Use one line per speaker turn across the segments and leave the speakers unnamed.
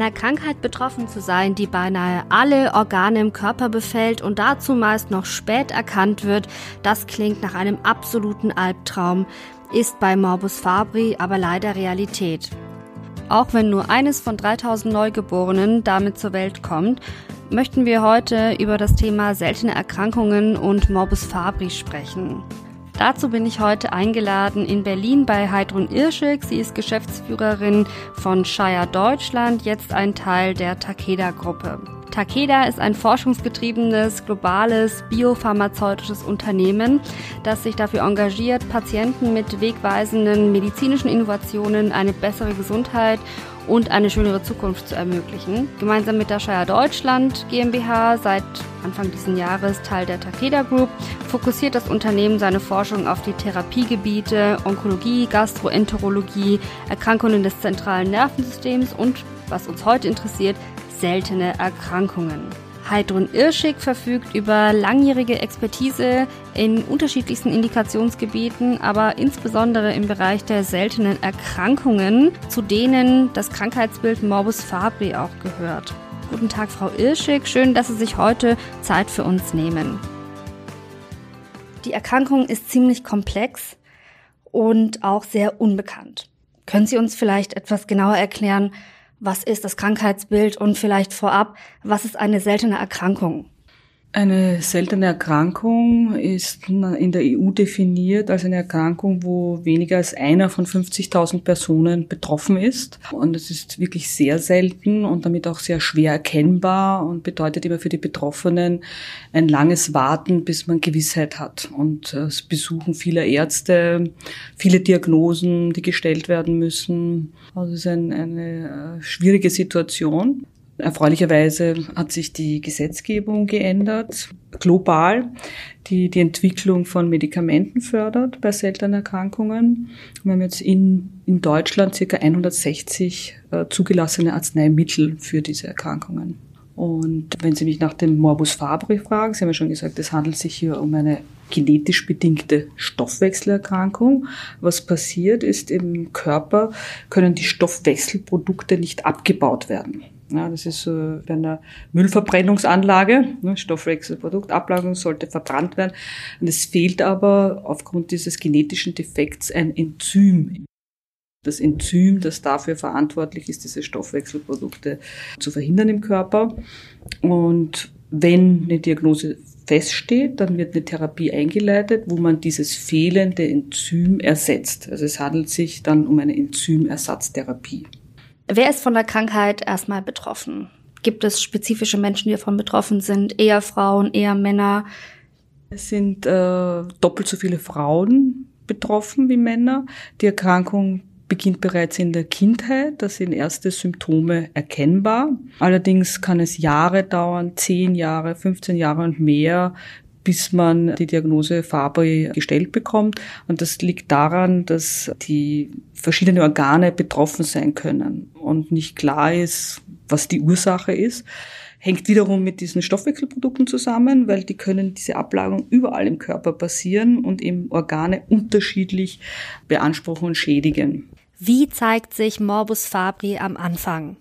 Einer Krankheit betroffen zu sein, die beinahe alle Organe im Körper befällt und dazu meist noch spät erkannt wird, das klingt nach einem absoluten Albtraum, ist bei Morbus Fabri aber leider Realität. Auch wenn nur eines von 3000 Neugeborenen damit zur Welt kommt, möchten wir heute über das Thema seltene Erkrankungen und Morbus Fabri sprechen. Dazu bin ich heute eingeladen in Berlin bei Heidrun Irschig. Sie ist Geschäftsführerin von Shire Deutschland, jetzt ein Teil der Takeda-Gruppe. Takeda ist ein forschungsgetriebenes, globales, biopharmazeutisches Unternehmen, das sich dafür engagiert, Patienten mit wegweisenden medizinischen Innovationen eine bessere Gesundheit und eine schönere Zukunft zu ermöglichen. Gemeinsam mit der Shire Deutschland GmbH, seit Anfang dieses Jahres Teil der Takeda Group, fokussiert das Unternehmen seine Forschung auf die Therapiegebiete Onkologie, Gastroenterologie, Erkrankungen des zentralen Nervensystems und, was uns heute interessiert, seltene Erkrankungen. Heidrun Irschig verfügt über langjährige Expertise in unterschiedlichsten Indikationsgebieten, aber insbesondere im Bereich der seltenen Erkrankungen, zu denen das Krankheitsbild Morbus Fabri auch gehört. Guten Tag, Frau Irschig. Schön, dass Sie sich heute Zeit für uns nehmen. Die Erkrankung ist ziemlich komplex und auch sehr unbekannt. Können Sie uns vielleicht etwas genauer erklären, was ist das Krankheitsbild und vielleicht vorab, was ist eine seltene Erkrankung?
Eine seltene Erkrankung ist in der EU definiert als eine Erkrankung, wo weniger als einer von 50.000 Personen betroffen ist. Und es ist wirklich sehr selten und damit auch sehr schwer erkennbar und bedeutet immer für die Betroffenen ein langes Warten, bis man Gewissheit hat. Und es besuchen viele Ärzte, viele Diagnosen, die gestellt werden müssen. Also es ist ein, eine äh, schwierige Situation. Erfreulicherweise hat sich die Gesetzgebung geändert, global, die die Entwicklung von Medikamenten fördert bei seltenen Erkrankungen. Wir haben jetzt in, in Deutschland circa 160 äh, zugelassene Arzneimittel für diese Erkrankungen. Und wenn Sie mich nach dem Morbus Fabri fragen, Sie haben ja schon gesagt, es handelt sich hier um eine genetisch bedingte Stoffwechselerkrankung. Was passiert ist, im Körper können die Stoffwechselprodukte nicht abgebaut werden. Ja, das ist so bei einer Müllverbrennungsanlage. Ne, Stoffwechselprodukt, Ablagerung sollte verbrannt werden. Und es fehlt aber aufgrund dieses genetischen Defekts ein Enzym. Das Enzym, das dafür verantwortlich ist, diese Stoffwechselprodukte zu verhindern im Körper. Und wenn eine Diagnose feststeht, dann wird eine Therapie eingeleitet, wo man dieses fehlende Enzym ersetzt. Also es handelt sich dann um eine Enzymersatztherapie.
Wer ist von der Krankheit erstmal betroffen? Gibt es spezifische Menschen, die davon betroffen sind? Eher Frauen, eher Männer?
Es sind äh, doppelt so viele Frauen betroffen wie Männer. Die Erkrankung beginnt bereits in der Kindheit. Da sind erste Symptome erkennbar. Allerdings kann es Jahre dauern, 10 Jahre, 15 Jahre und mehr, bis man die Diagnose Fabry gestellt bekommt. Und das liegt daran, dass die verschiedenen Organe betroffen sein können und nicht klar ist, was die Ursache ist. Hängt wiederum mit diesen Stoffwechselprodukten zusammen, weil die können diese Ablagerung überall im Körper passieren und eben Organe unterschiedlich beanspruchen und schädigen.
Wie zeigt sich Morbus Fabri am Anfang?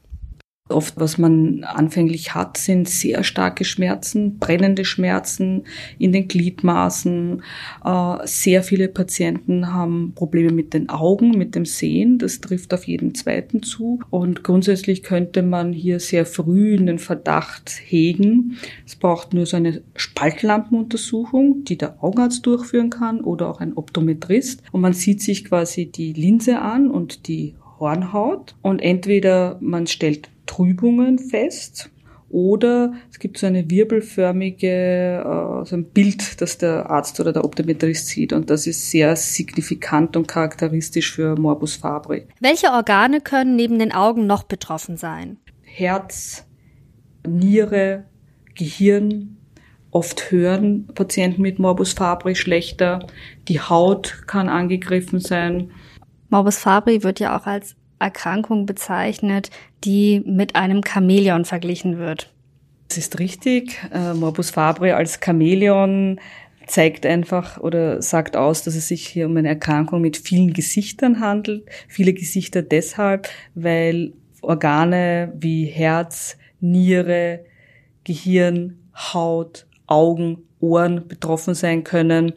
Oft, was man anfänglich hat, sind sehr starke Schmerzen, brennende Schmerzen in den Gliedmaßen. Äh, sehr viele Patienten haben Probleme mit den Augen, mit dem Sehen. Das trifft auf jeden zweiten zu. Und grundsätzlich könnte man hier sehr früh den Verdacht hegen. Es braucht nur so eine Spaltlampenuntersuchung, die der Augenarzt durchführen kann oder auch ein Optometrist. Und man sieht sich quasi die Linse an und die Hornhaut und entweder man stellt Trübungen fest oder es gibt so eine wirbelförmige, äh, so ein Bild, das der Arzt oder der Optometrist sieht. Und das ist sehr signifikant und charakteristisch für Morbus Fabri.
Welche Organe können neben den Augen noch betroffen sein?
Herz, Niere, Gehirn. Oft hören Patienten mit Morbus Fabri schlechter. Die Haut kann angegriffen sein.
Morbus Fabri wird ja auch als Erkrankung bezeichnet, die mit einem Chamäleon verglichen wird.
Das ist richtig. Äh, Morbus Fabri als Chamäleon zeigt einfach oder sagt aus, dass es sich hier um eine Erkrankung mit vielen Gesichtern handelt. Viele Gesichter deshalb, weil Organe wie Herz, Niere, Gehirn, Haut, Augen, Ohren betroffen sein können.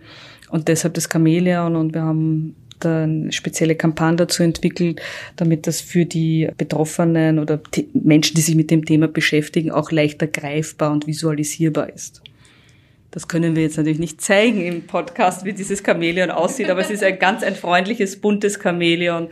Und deshalb das Chamäleon. Und wir haben eine spezielle Kampagne dazu entwickelt, damit das für die Betroffenen oder Menschen, die sich mit dem Thema beschäftigen, auch leichter greifbar und visualisierbar ist. Das können wir jetzt natürlich nicht zeigen im Podcast, wie dieses Chamäleon aussieht, aber es ist ein ganz ein freundliches, buntes Chamäleon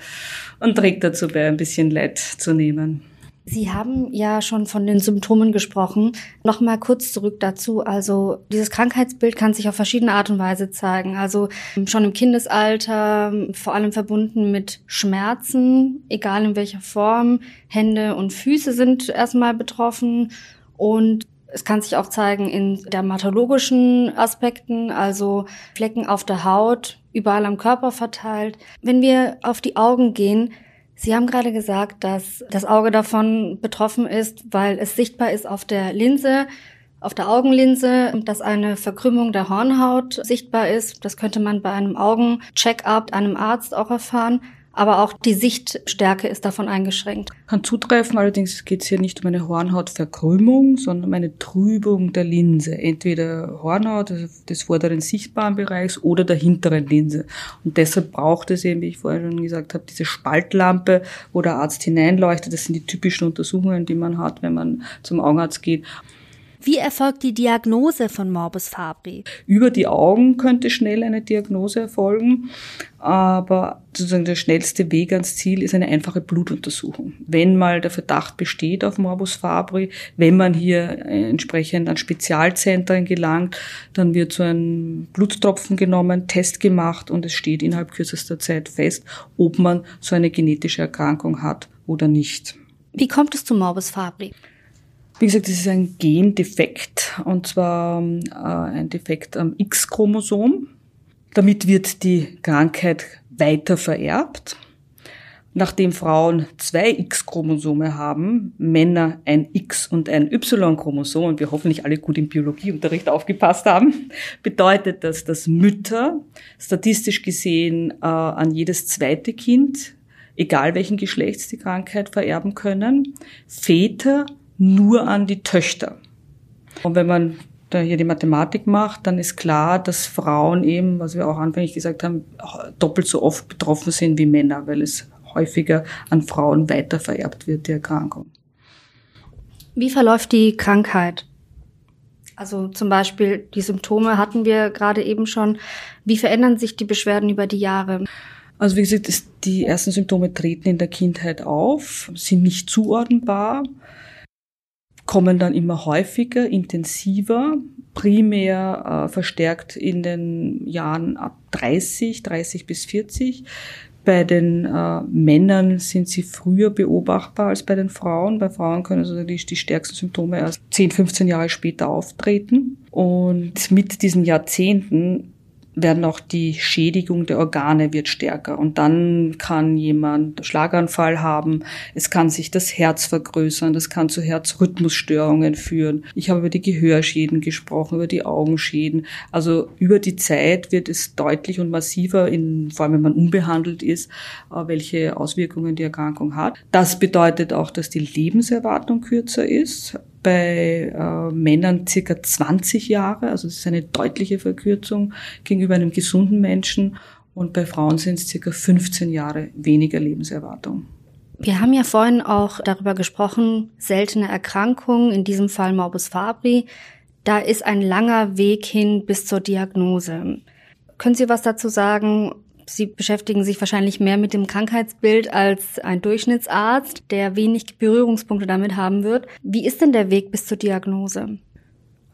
und trägt dazu bei, ein bisschen Leid zu nehmen.
Sie haben ja schon von den Symptomen gesprochen. Nochmal kurz zurück dazu. Also dieses Krankheitsbild kann sich auf verschiedene Art und Weise zeigen. Also schon im Kindesalter, vor allem verbunden mit Schmerzen, egal in welcher Form. Hände und Füße sind erstmal betroffen und es kann sich auch zeigen in dermatologischen Aspekten, also Flecken auf der Haut, überall am Körper verteilt. Wenn wir auf die Augen gehen, Sie haben gerade gesagt, dass das Auge davon betroffen ist, weil es sichtbar ist auf der Linse, auf der Augenlinse, dass eine Verkrümmung der Hornhaut sichtbar ist. Das könnte man bei einem Augencheck-up einem Arzt auch erfahren aber auch die Sichtstärke ist davon eingeschränkt.
Kann zutreffen, allerdings geht es hier nicht um eine Hornhautverkrümmung, sondern um eine Trübung der Linse. Entweder Hornhaut also des vorderen sichtbaren Bereichs oder der hinteren Linse. Und deshalb braucht es eben, wie ich vorher schon gesagt habe, diese Spaltlampe, wo der Arzt hineinleuchtet. Das sind die typischen Untersuchungen, die man hat, wenn man zum Augenarzt geht.
Wie erfolgt die Diagnose von Morbus Fabri?
Über die Augen könnte schnell eine Diagnose erfolgen, aber sozusagen der schnellste Weg ans Ziel ist eine einfache Blutuntersuchung. Wenn mal der Verdacht besteht auf Morbus Fabri, wenn man hier entsprechend an Spezialzentren gelangt, dann wird so ein Bluttropfen genommen, Test gemacht und es steht innerhalb kürzester Zeit fest, ob man so eine genetische Erkrankung hat oder nicht.
Wie kommt es zu Morbus Fabri?
Wie gesagt, das ist ein Gendefekt und zwar äh, ein Defekt am X-Chromosom. Damit wird die Krankheit weiter vererbt. Nachdem Frauen zwei X-Chromosome haben, Männer ein X- und ein Y-Chromosom, und wir hoffentlich alle gut im Biologieunterricht aufgepasst haben, bedeutet das, dass Mütter statistisch gesehen äh, an jedes zweite Kind, egal welchen Geschlechts die Krankheit vererben können, Väter nur an die Töchter. Und wenn man da hier die Mathematik macht, dann ist klar, dass Frauen eben, was wir auch anfänglich gesagt haben, doppelt so oft betroffen sind wie Männer, weil es häufiger an Frauen weiter vererbt wird, die Erkrankung.
Wie verläuft die Krankheit? Also zum Beispiel die Symptome hatten wir gerade eben schon. Wie verändern sich die Beschwerden über die Jahre?
Also wie gesagt, die ersten Symptome treten in der Kindheit auf, sind nicht zuordnenbar kommen dann immer häufiger, intensiver, primär äh, verstärkt in den Jahren ab 30, 30 bis 40. Bei den äh, Männern sind sie früher beobachtbar als bei den Frauen. Bei Frauen können also die, die stärksten Symptome erst 10, 15 Jahre später auftreten. Und mit diesen Jahrzehnten werden auch die Schädigung der Organe wird stärker. Und dann kann jemand Schlaganfall haben, es kann sich das Herz vergrößern, das kann zu Herzrhythmusstörungen führen. Ich habe über die Gehörschäden gesprochen, über die Augenschäden. Also über die Zeit wird es deutlich und massiver, in, vor allem wenn man unbehandelt ist, äh, welche Auswirkungen die Erkrankung hat. Das bedeutet auch, dass die Lebenserwartung kürzer ist bei äh, Männern circa 20 Jahre, also das ist eine deutliche Verkürzung gegenüber einem gesunden Menschen und bei Frauen sind es circa 15 Jahre weniger Lebenserwartung.
Wir haben ja vorhin auch darüber gesprochen, seltene Erkrankungen, in diesem Fall Morbus Fabri. Da ist ein langer Weg hin bis zur Diagnose. Können Sie was dazu sagen, Sie beschäftigen sich wahrscheinlich mehr mit dem Krankheitsbild als ein Durchschnittsarzt, der wenig Berührungspunkte damit haben wird. Wie ist denn der Weg bis zur Diagnose?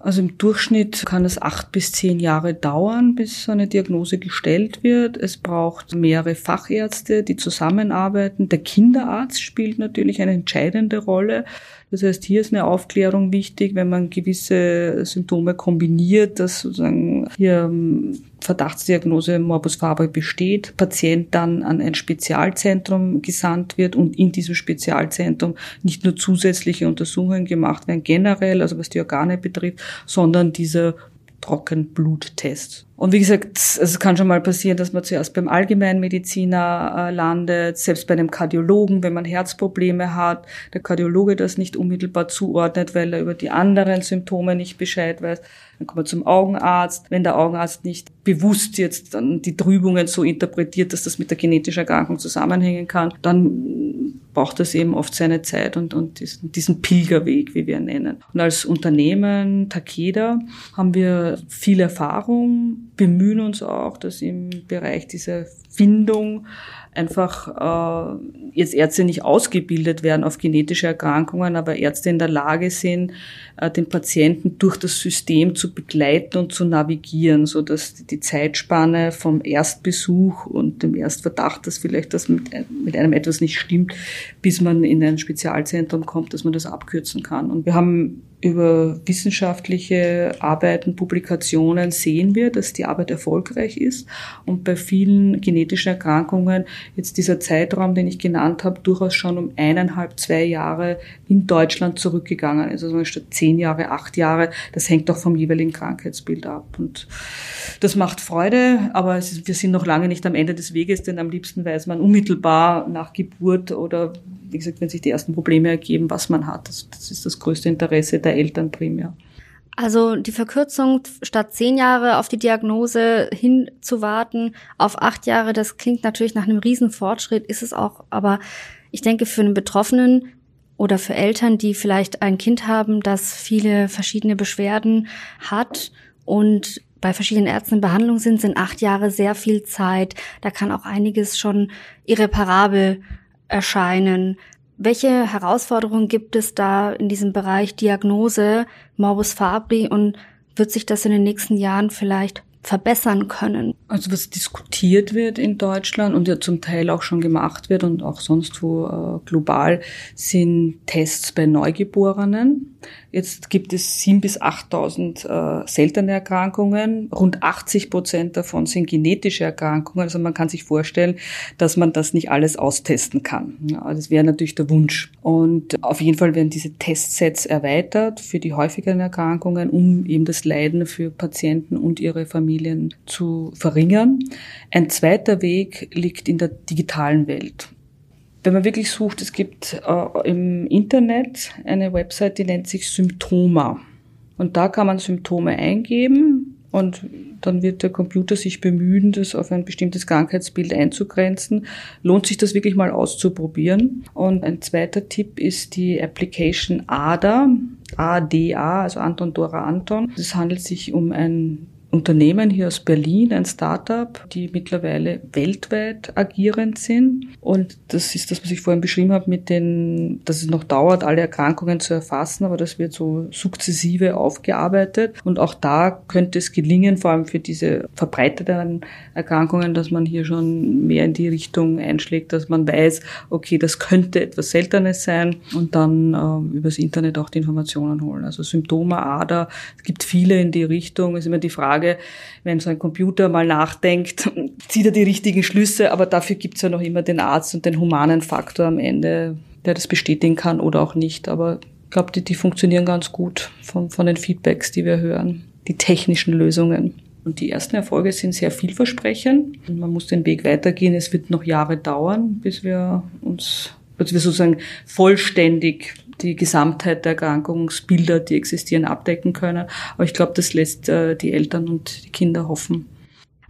Also im Durchschnitt kann es acht bis zehn Jahre dauern, bis eine Diagnose gestellt wird. Es braucht mehrere Fachärzte, die zusammenarbeiten. Der Kinderarzt spielt natürlich eine entscheidende Rolle. Das heißt, hier ist eine Aufklärung wichtig, wenn man gewisse Symptome kombiniert, dass sozusagen hier ähm, Verdachtsdiagnose Morbus Fabri besteht, Patient dann an ein Spezialzentrum gesandt wird und in diesem Spezialzentrum nicht nur zusätzliche Untersuchungen gemacht werden, generell, also was die Organe betrifft, sondern dieser Trockenbluttest. Und wie gesagt, es kann schon mal passieren, dass man zuerst beim Allgemeinmediziner äh, landet, selbst bei einem Kardiologen, wenn man Herzprobleme hat, der Kardiologe das nicht unmittelbar zuordnet, weil er über die anderen Symptome nicht Bescheid weiß. Dann kommt man zum Augenarzt. Wenn der Augenarzt nicht bewusst jetzt dann die Trübungen so interpretiert, dass das mit der genetischen Erkrankung zusammenhängen kann, dann braucht das eben oft seine Zeit und, und diesen, diesen Pilgerweg, wie wir ihn nennen. Und als Unternehmen Takeda haben wir viel Erfahrung, bemühen uns auch, dass im Bereich dieser Findung einfach äh, jetzt Ärzte nicht ausgebildet werden auf genetische Erkrankungen, aber Ärzte in der Lage sind, äh, den Patienten durch das System zu begleiten und zu navigieren, so dass die Zeitspanne vom Erstbesuch und dem Erstverdacht, dass vielleicht das mit, mit einem etwas nicht stimmt, bis man in ein Spezialzentrum kommt, dass man das abkürzen kann. Und wir haben über wissenschaftliche Arbeiten, Publikationen sehen wir, dass die Arbeit erfolgreich ist und bei vielen genetischen Erkrankungen jetzt dieser Zeitraum, den ich genannt habe, durchaus schon um eineinhalb, zwei Jahre in Deutschland zurückgegangen ist. Also statt zehn Jahre, acht Jahre, das hängt auch vom jeweiligen Krankheitsbild ab. Und das macht Freude, aber ist, wir sind noch lange nicht am Ende des Weges, denn am liebsten weiß man unmittelbar nach Geburt oder wie gesagt, wenn sich die ersten Probleme ergeben, was man hat. Das, das ist das größte Interesse der Eltern primär.
Also die Verkürzung statt zehn Jahre auf die Diagnose hinzuwarten auf acht Jahre, das klingt natürlich nach einem Riesenfortschritt, ist es auch. Aber ich denke, für einen Betroffenen oder für Eltern, die vielleicht ein Kind haben, das viele verschiedene Beschwerden hat und bei verschiedenen Ärzten in Behandlung sind, sind acht Jahre sehr viel Zeit. Da kann auch einiges schon irreparabel erscheinen. Welche Herausforderungen gibt es da in diesem Bereich Diagnose, Morbus Fabri und wird sich das in den nächsten Jahren vielleicht verbessern können?
Also was diskutiert wird in Deutschland und ja zum Teil auch schon gemacht wird und auch sonst wo äh, global, sind Tests bei Neugeborenen. Jetzt gibt es sieben bis 8.000 äh, seltene Erkrankungen. Rund 80 Prozent davon sind genetische Erkrankungen. Also man kann sich vorstellen, dass man das nicht alles austesten kann. Ja, das wäre natürlich der Wunsch. Und auf jeden Fall werden diese Testsets erweitert für die häufigeren Erkrankungen, um eben das Leiden für Patienten und ihre Familien zu verringern. Ein zweiter Weg liegt in der digitalen Welt wenn man wirklich sucht, es gibt äh, im Internet eine Website, die nennt sich Symptoma. Und da kann man Symptome eingeben und dann wird der Computer sich bemühen, das auf ein bestimmtes Krankheitsbild einzugrenzen. Lohnt sich das wirklich mal auszuprobieren. Und ein zweiter Tipp ist die Application ADA, ADA, also Anton Dora Anton. Es handelt sich um ein Unternehmen hier aus Berlin, ein Startup, die mittlerweile weltweit agierend sind. Und das ist das, was ich vorhin beschrieben habe, mit den, dass es noch dauert, alle Erkrankungen zu erfassen, aber das wird so sukzessive aufgearbeitet. Und auch da könnte es gelingen, vor allem für diese verbreiteten Erkrankungen, dass man hier schon mehr in die Richtung einschlägt, dass man weiß, okay, das könnte etwas Seltenes sein und dann äh, übers Internet auch die Informationen holen. Also Symptome, Ader, es gibt viele in die Richtung. Ist immer die Frage, Frage, wenn so ein Computer mal nachdenkt, zieht er die richtigen Schlüsse, aber dafür gibt es ja noch immer den Arzt und den humanen Faktor am Ende, der das bestätigen kann oder auch nicht. Aber ich glaube, die, die funktionieren ganz gut von, von den Feedbacks, die wir hören, die technischen Lösungen. Und die ersten Erfolge sind sehr vielversprechend. Man muss den Weg weitergehen. Es wird noch Jahre dauern, bis wir uns, bis wir sozusagen vollständig die Gesamtheit der Erkrankungsbilder, die existieren, abdecken können. Aber ich glaube, das lässt äh, die Eltern und die Kinder hoffen.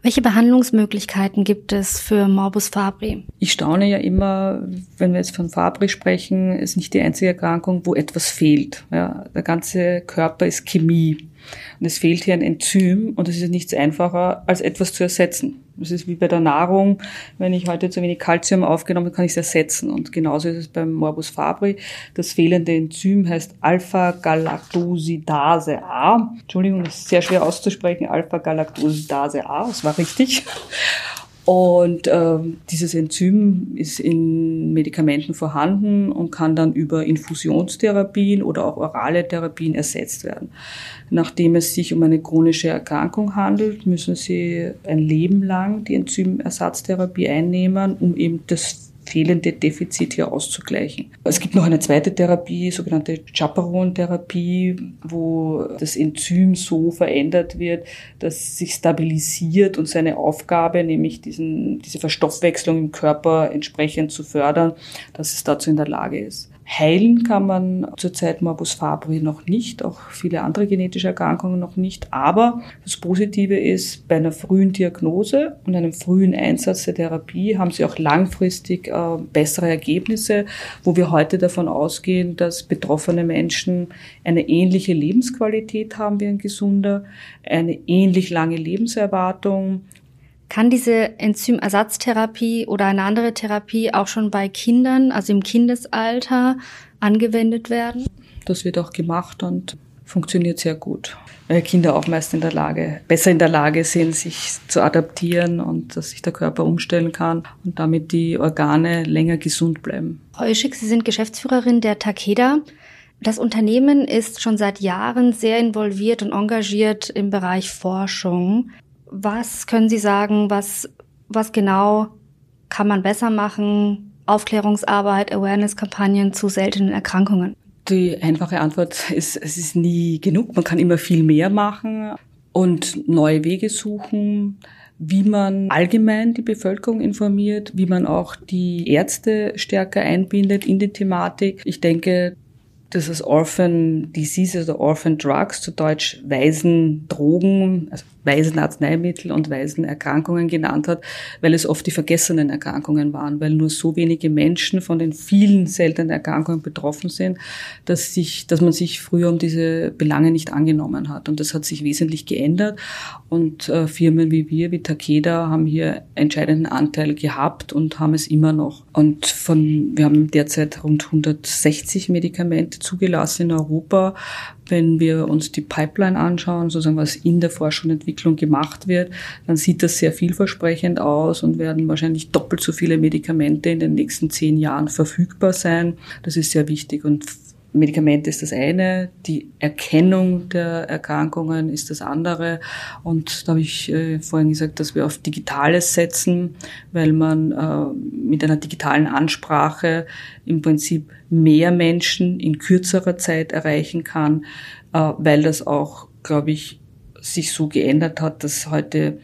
Welche Behandlungsmöglichkeiten gibt es für Morbus Fabri?
Ich staune ja immer, wenn wir jetzt von Fabri sprechen, ist nicht die einzige Erkrankung, wo etwas fehlt. Ja, der ganze Körper ist Chemie. Und es fehlt hier ein Enzym und es ist nichts einfacher, als etwas zu ersetzen. Das ist wie bei der Nahrung. Wenn ich heute zu wenig Kalzium aufgenommen habe, kann ich es ersetzen. Und genauso ist es beim Morbus Fabri. Das fehlende Enzym heißt Alpha-Galactosidase A. Entschuldigung, das ist sehr schwer auszusprechen. Alpha-Galactosidase A, das war richtig. Und äh, dieses Enzym ist in Medikamenten vorhanden und kann dann über Infusionstherapien oder auch orale Therapien ersetzt werden. Nachdem es sich um eine chronische Erkrankung handelt, müssen Sie ein Leben lang die Enzymersatztherapie einnehmen, um eben das fehlende Defizit hier auszugleichen. Es gibt noch eine zweite Therapie, sogenannte Chaperon-Therapie, wo das Enzym so verändert wird, dass es sich stabilisiert und seine Aufgabe, nämlich diesen, diese Verstoffwechslung im Körper entsprechend zu fördern, dass es dazu in der Lage ist. Heilen kann man zurzeit Morbus Fabri noch nicht, auch viele andere genetische Erkrankungen noch nicht. Aber das Positive ist, bei einer frühen Diagnose und einem frühen Einsatz der Therapie haben sie auch langfristig äh, bessere Ergebnisse, wo wir heute davon ausgehen, dass betroffene Menschen eine ähnliche Lebensqualität haben wie ein gesunder, eine ähnlich lange Lebenserwartung
kann diese Enzymersatztherapie oder eine andere Therapie auch schon bei Kindern, also im Kindesalter, angewendet werden?
Das wird auch gemacht und funktioniert sehr gut. Weil Kinder auch meist in der Lage, besser in der Lage sind, sich zu adaptieren und dass sich der Körper umstellen kann und damit die Organe länger gesund bleiben.
Frau Ischik, Sie sind Geschäftsführerin der Takeda. Das Unternehmen ist schon seit Jahren sehr involviert und engagiert im Bereich Forschung. Was können Sie sagen, was, was genau kann man besser machen? Aufklärungsarbeit, Awareness-Kampagnen zu seltenen Erkrankungen?
Die einfache Antwort ist, es ist nie genug. Man kann immer viel mehr machen und neue Wege suchen, wie man allgemein die Bevölkerung informiert, wie man auch die Ärzte stärker einbindet in die Thematik. Ich denke, dass es Orphan Diseases oder Orphan Drugs, zu Deutsch Waisen Drogen, also Waisenarzneimittel und Waisenerkrankungen genannt hat, weil es oft die vergessenen Erkrankungen waren, weil nur so wenige Menschen von den vielen seltenen Erkrankungen betroffen sind, dass sich, dass man sich früher um diese Belange nicht angenommen hat. Und das hat sich wesentlich geändert. Und äh, Firmen wie wir, wie Takeda, haben hier entscheidenden Anteil gehabt und haben es immer noch. Und von, wir haben derzeit rund 160 Medikamente zugelassen in Europa wenn wir uns die Pipeline anschauen, sozusagen was in der Forschung und Entwicklung gemacht wird, dann sieht das sehr vielversprechend aus und werden wahrscheinlich doppelt so viele Medikamente in den nächsten zehn Jahren verfügbar sein. Das ist sehr wichtig und Medikamente ist das eine, die Erkennung der Erkrankungen ist das andere. Und da habe ich äh, vorhin gesagt, dass wir auf Digitales setzen, weil man äh, mit einer digitalen Ansprache im Prinzip mehr Menschen in kürzerer Zeit erreichen kann, äh, weil das auch, glaube ich, sich so geändert hat, dass heute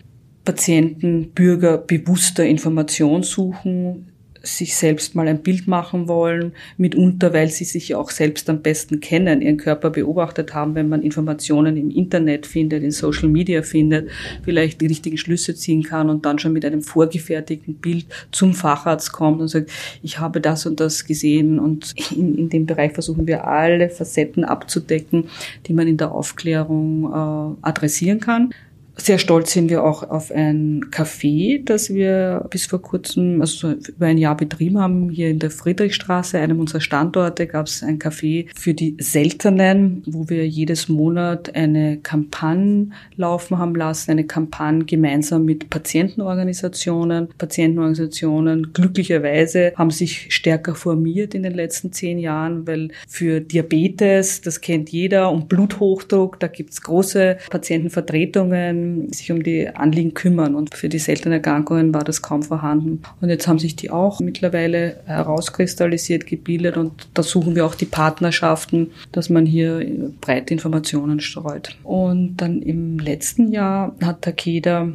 Patienten, Bürger bewusster Information suchen, sich selbst mal ein Bild machen wollen, mitunter, weil sie sich auch selbst am besten kennen, ihren Körper beobachtet haben, wenn man Informationen im Internet findet, in Social Media findet, vielleicht die richtigen Schlüsse ziehen kann und dann schon mit einem vorgefertigten Bild zum Facharzt kommt und sagt, ich habe das und das gesehen und in, in dem Bereich versuchen wir alle Facetten abzudecken, die man in der Aufklärung äh, adressieren kann. Sehr stolz sind wir auch auf ein Café, das wir bis vor kurzem, also über ein Jahr betrieben haben. Hier in der Friedrichstraße, einem unserer Standorte, gab es ein Café für die Seltenen, wo wir jedes Monat eine Kampagne laufen haben lassen, eine Kampagne gemeinsam mit Patientenorganisationen. Patientenorganisationen glücklicherweise haben sich stärker formiert in den letzten zehn Jahren, weil für Diabetes, das kennt jeder, und Bluthochdruck, da gibt's große Patientenvertretungen sich um die Anliegen kümmern. Und für die seltenen Erkrankungen war das kaum vorhanden. Und jetzt haben sich die auch mittlerweile herauskristallisiert, gebildet und da suchen wir auch die Partnerschaften, dass man hier breite Informationen streut. Und dann im letzten Jahr hat Takeda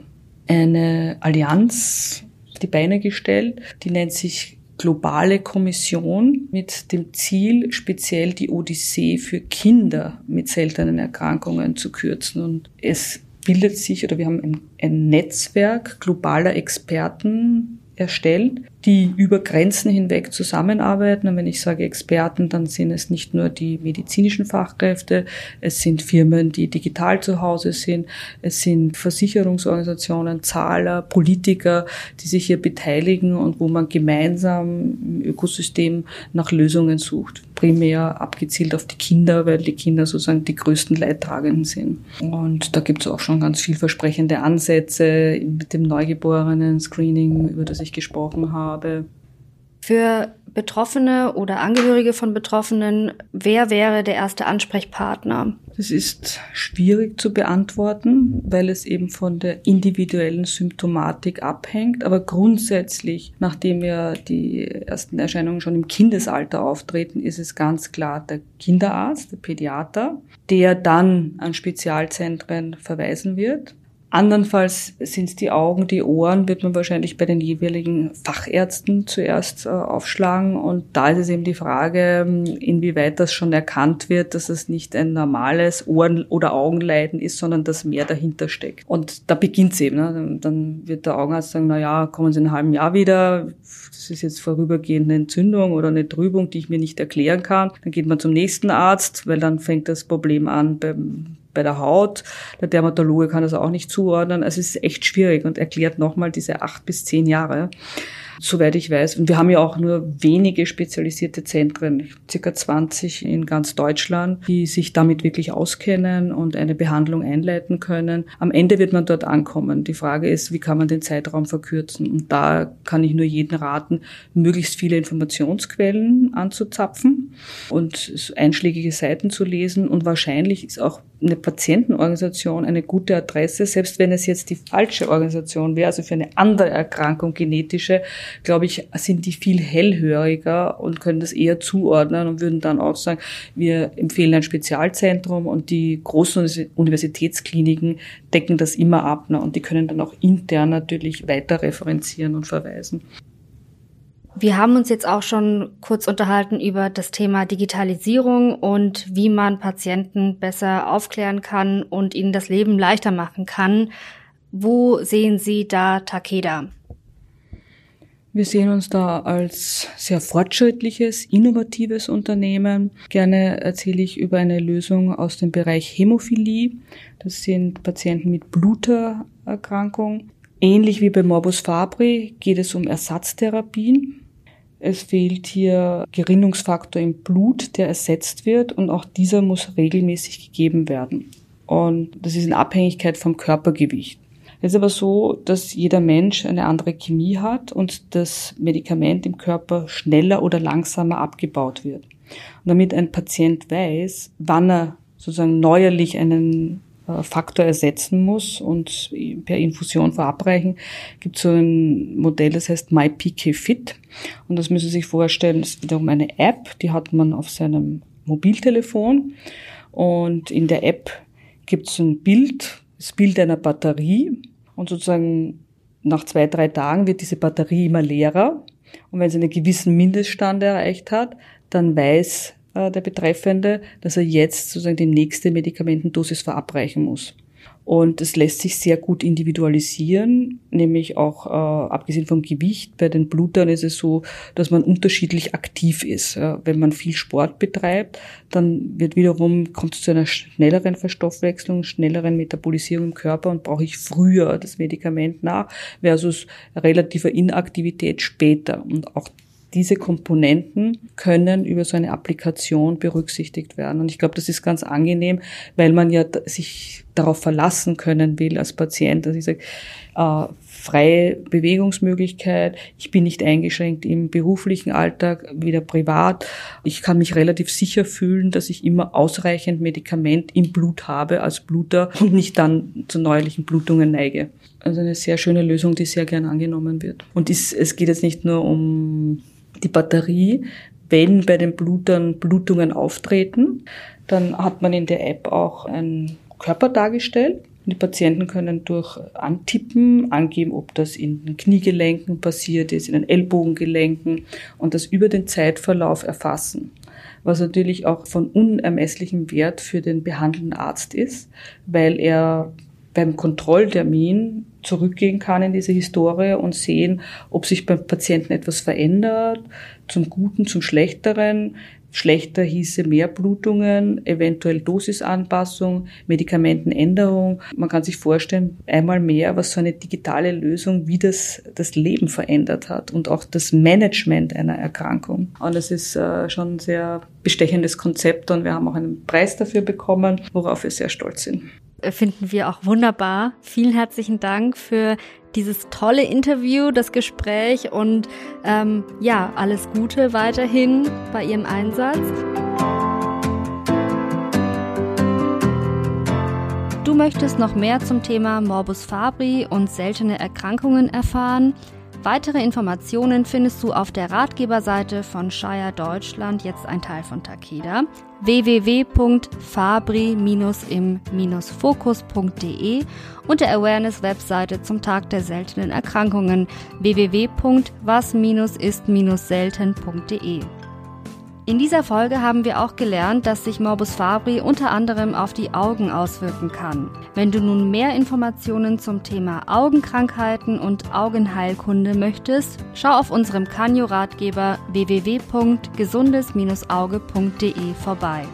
eine Allianz die Beine gestellt, die nennt sich globale Kommission mit dem Ziel, speziell die Odyssee für Kinder mit seltenen Erkrankungen zu kürzen. Und es bildet sich oder wir haben ein, ein Netzwerk globaler Experten erstellt, die über Grenzen hinweg zusammenarbeiten. Und wenn ich sage Experten, dann sind es nicht nur die medizinischen Fachkräfte, es sind Firmen, die digital zu Hause sind, es sind Versicherungsorganisationen, Zahler, Politiker, die sich hier beteiligen und wo man gemeinsam im Ökosystem nach Lösungen sucht. Primär abgezielt auf die Kinder, weil die Kinder sozusagen die größten Leidtragenden sind. Und da gibt es auch schon ganz vielversprechende Ansätze mit dem Neugeborenen-Screening, über das ich gesprochen habe habe.
Für Betroffene oder Angehörige von Betroffenen, wer wäre der erste Ansprechpartner?
Das ist schwierig zu beantworten, weil es eben von der individuellen Symptomatik abhängt. Aber grundsätzlich, nachdem ja die ersten Erscheinungen schon im Kindesalter auftreten, ist es ganz klar der Kinderarzt, der Pädiater, der dann an Spezialzentren verweisen wird. Andernfalls sind es die Augen, die Ohren, wird man wahrscheinlich bei den jeweiligen Fachärzten zuerst äh, aufschlagen. Und da ist es eben die Frage, ähm, inwieweit das schon erkannt wird, dass es nicht ein normales Ohren- oder Augenleiden ist, sondern dass mehr dahinter steckt. Und da beginnt es eben. Ne? Dann wird der Augenarzt sagen, na ja, kommen Sie in einem halben Jahr wieder. Das ist jetzt vorübergehend eine Entzündung oder eine Trübung, die ich mir nicht erklären kann. Dann geht man zum nächsten Arzt, weil dann fängt das Problem an beim bei der Haut. Der Dermatologe kann das auch nicht zuordnen. Also es ist echt schwierig und erklärt nochmal diese acht bis zehn Jahre soweit ich weiß. Und wir haben ja auch nur wenige spezialisierte Zentren, circa 20 in ganz Deutschland, die sich damit wirklich auskennen und eine Behandlung einleiten können. Am Ende wird man dort ankommen. Die Frage ist, wie kann man den Zeitraum verkürzen? Und da kann ich nur jeden raten, möglichst viele Informationsquellen anzuzapfen und einschlägige Seiten zu lesen. Und wahrscheinlich ist auch eine Patientenorganisation eine gute Adresse, selbst wenn es jetzt die falsche Organisation wäre, also für eine andere Erkrankung, genetische, glaube ich, sind die viel hellhöriger und können das eher zuordnen und würden dann auch sagen, wir empfehlen ein Spezialzentrum und die großen Universitätskliniken decken das immer ab ne, und die können dann auch intern natürlich weiter referenzieren und verweisen.
Wir haben uns jetzt auch schon kurz unterhalten über das Thema Digitalisierung und wie man Patienten besser aufklären kann und ihnen das Leben leichter machen kann. Wo sehen Sie da Takeda?
Wir sehen uns da als sehr fortschrittliches, innovatives Unternehmen. Gerne erzähle ich über eine Lösung aus dem Bereich Hämophilie. Das sind Patienten mit Blutererkrankung. Ähnlich wie bei Morbus Fabri geht es um Ersatztherapien. Es fehlt hier Gerinnungsfaktor im Blut, der ersetzt wird und auch dieser muss regelmäßig gegeben werden. Und das ist in Abhängigkeit vom Körpergewicht. Es ist aber so, dass jeder Mensch eine andere Chemie hat und das Medikament im Körper schneller oder langsamer abgebaut wird. Und damit ein Patient weiß, wann er sozusagen neuerlich einen äh, Faktor ersetzen muss und per Infusion verabreichen, gibt es so ein Modell, das heißt MyPK-Fit. Und das müssen Sie sich vorstellen, das ist wiederum eine App, die hat man auf seinem Mobiltelefon. Und in der App gibt es ein Bild, das Bild einer Batterie und sozusagen nach zwei, drei Tagen wird diese Batterie immer leerer. Und wenn sie einen gewissen Mindeststand erreicht hat, dann weiß äh, der Betreffende, dass er jetzt sozusagen die nächste Medikamentendosis verabreichen muss. Und es lässt sich sehr gut individualisieren, nämlich auch äh, abgesehen vom Gewicht. Bei den Blutern ist es so, dass man unterschiedlich aktiv ist. Ja, wenn man viel Sport betreibt, dann wird wiederum kommt es zu einer schnelleren Verstoffwechslung, schnelleren Metabolisierung im Körper und brauche ich früher das Medikament nach versus relativer Inaktivität später. Und auch diese Komponenten können über so eine Applikation berücksichtigt werden. Und ich glaube, das ist ganz angenehm, weil man ja sich darauf verlassen können will als Patient, dass ich sage, äh, freie Bewegungsmöglichkeit, ich bin nicht eingeschränkt im beruflichen Alltag, weder privat. Ich kann mich relativ sicher fühlen, dass ich immer ausreichend Medikament im Blut habe als Bluter und nicht dann zu neuerlichen Blutungen neige. Also eine sehr schöne Lösung, die sehr gern angenommen wird. Und es geht jetzt nicht nur um die Batterie, wenn bei den Blutern Blutungen auftreten, dann hat man in der App auch einen Körper dargestellt. Die Patienten können durch Antippen angeben, ob das in den Kniegelenken passiert ist, in den Ellbogengelenken und das über den Zeitverlauf erfassen. Was natürlich auch von unermesslichem Wert für den behandelnden Arzt ist, weil er beim Kontrolltermin zurückgehen kann in diese Historie und sehen, ob sich beim Patienten etwas verändert, zum Guten, zum Schlechteren. Schlechter hieße mehr Blutungen, eventuell Dosisanpassung, Medikamentenänderung. Man kann sich vorstellen, einmal mehr, was so eine digitale Lösung, wie das das Leben verändert hat und auch das Management einer Erkrankung. Und das ist äh, schon ein sehr bestechendes Konzept und wir haben auch einen Preis dafür bekommen, worauf wir sehr stolz sind
finden wir auch wunderbar. Vielen herzlichen Dank für dieses tolle Interview, das Gespräch und ähm, ja, alles Gute weiterhin bei Ihrem Einsatz. Du möchtest noch mehr zum Thema Morbus Fabri und seltene Erkrankungen erfahren? Weitere Informationen findest du auf der Ratgeberseite von Shire Deutschland, jetzt ein Teil von Takeda, www.fabri-im-fokus.de und der Awareness-Webseite zum Tag der seltenen Erkrankungen www.was-ist-selten.de. In dieser Folge haben wir auch gelernt, dass sich Morbus Fabri unter anderem auf die Augen auswirken kann. Wenn du nun mehr Informationen zum Thema Augenkrankheiten und Augenheilkunde möchtest, schau auf unserem Kanyo-Ratgeber www.gesundes-auge.de vorbei.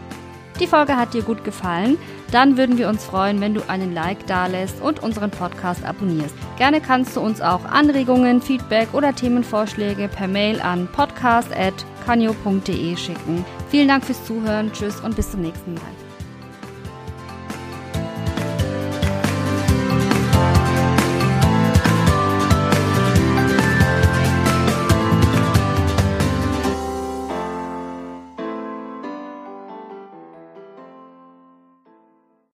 Die Folge hat dir gut gefallen? Dann würden wir uns freuen, wenn du einen Like dalässt und unseren Podcast abonnierst. Gerne kannst du uns auch Anregungen, Feedback oder Themenvorschläge per Mail an podcast@ kanyo.de schicken. Vielen Dank fürs Zuhören, tschüss und bis zum nächsten Mal.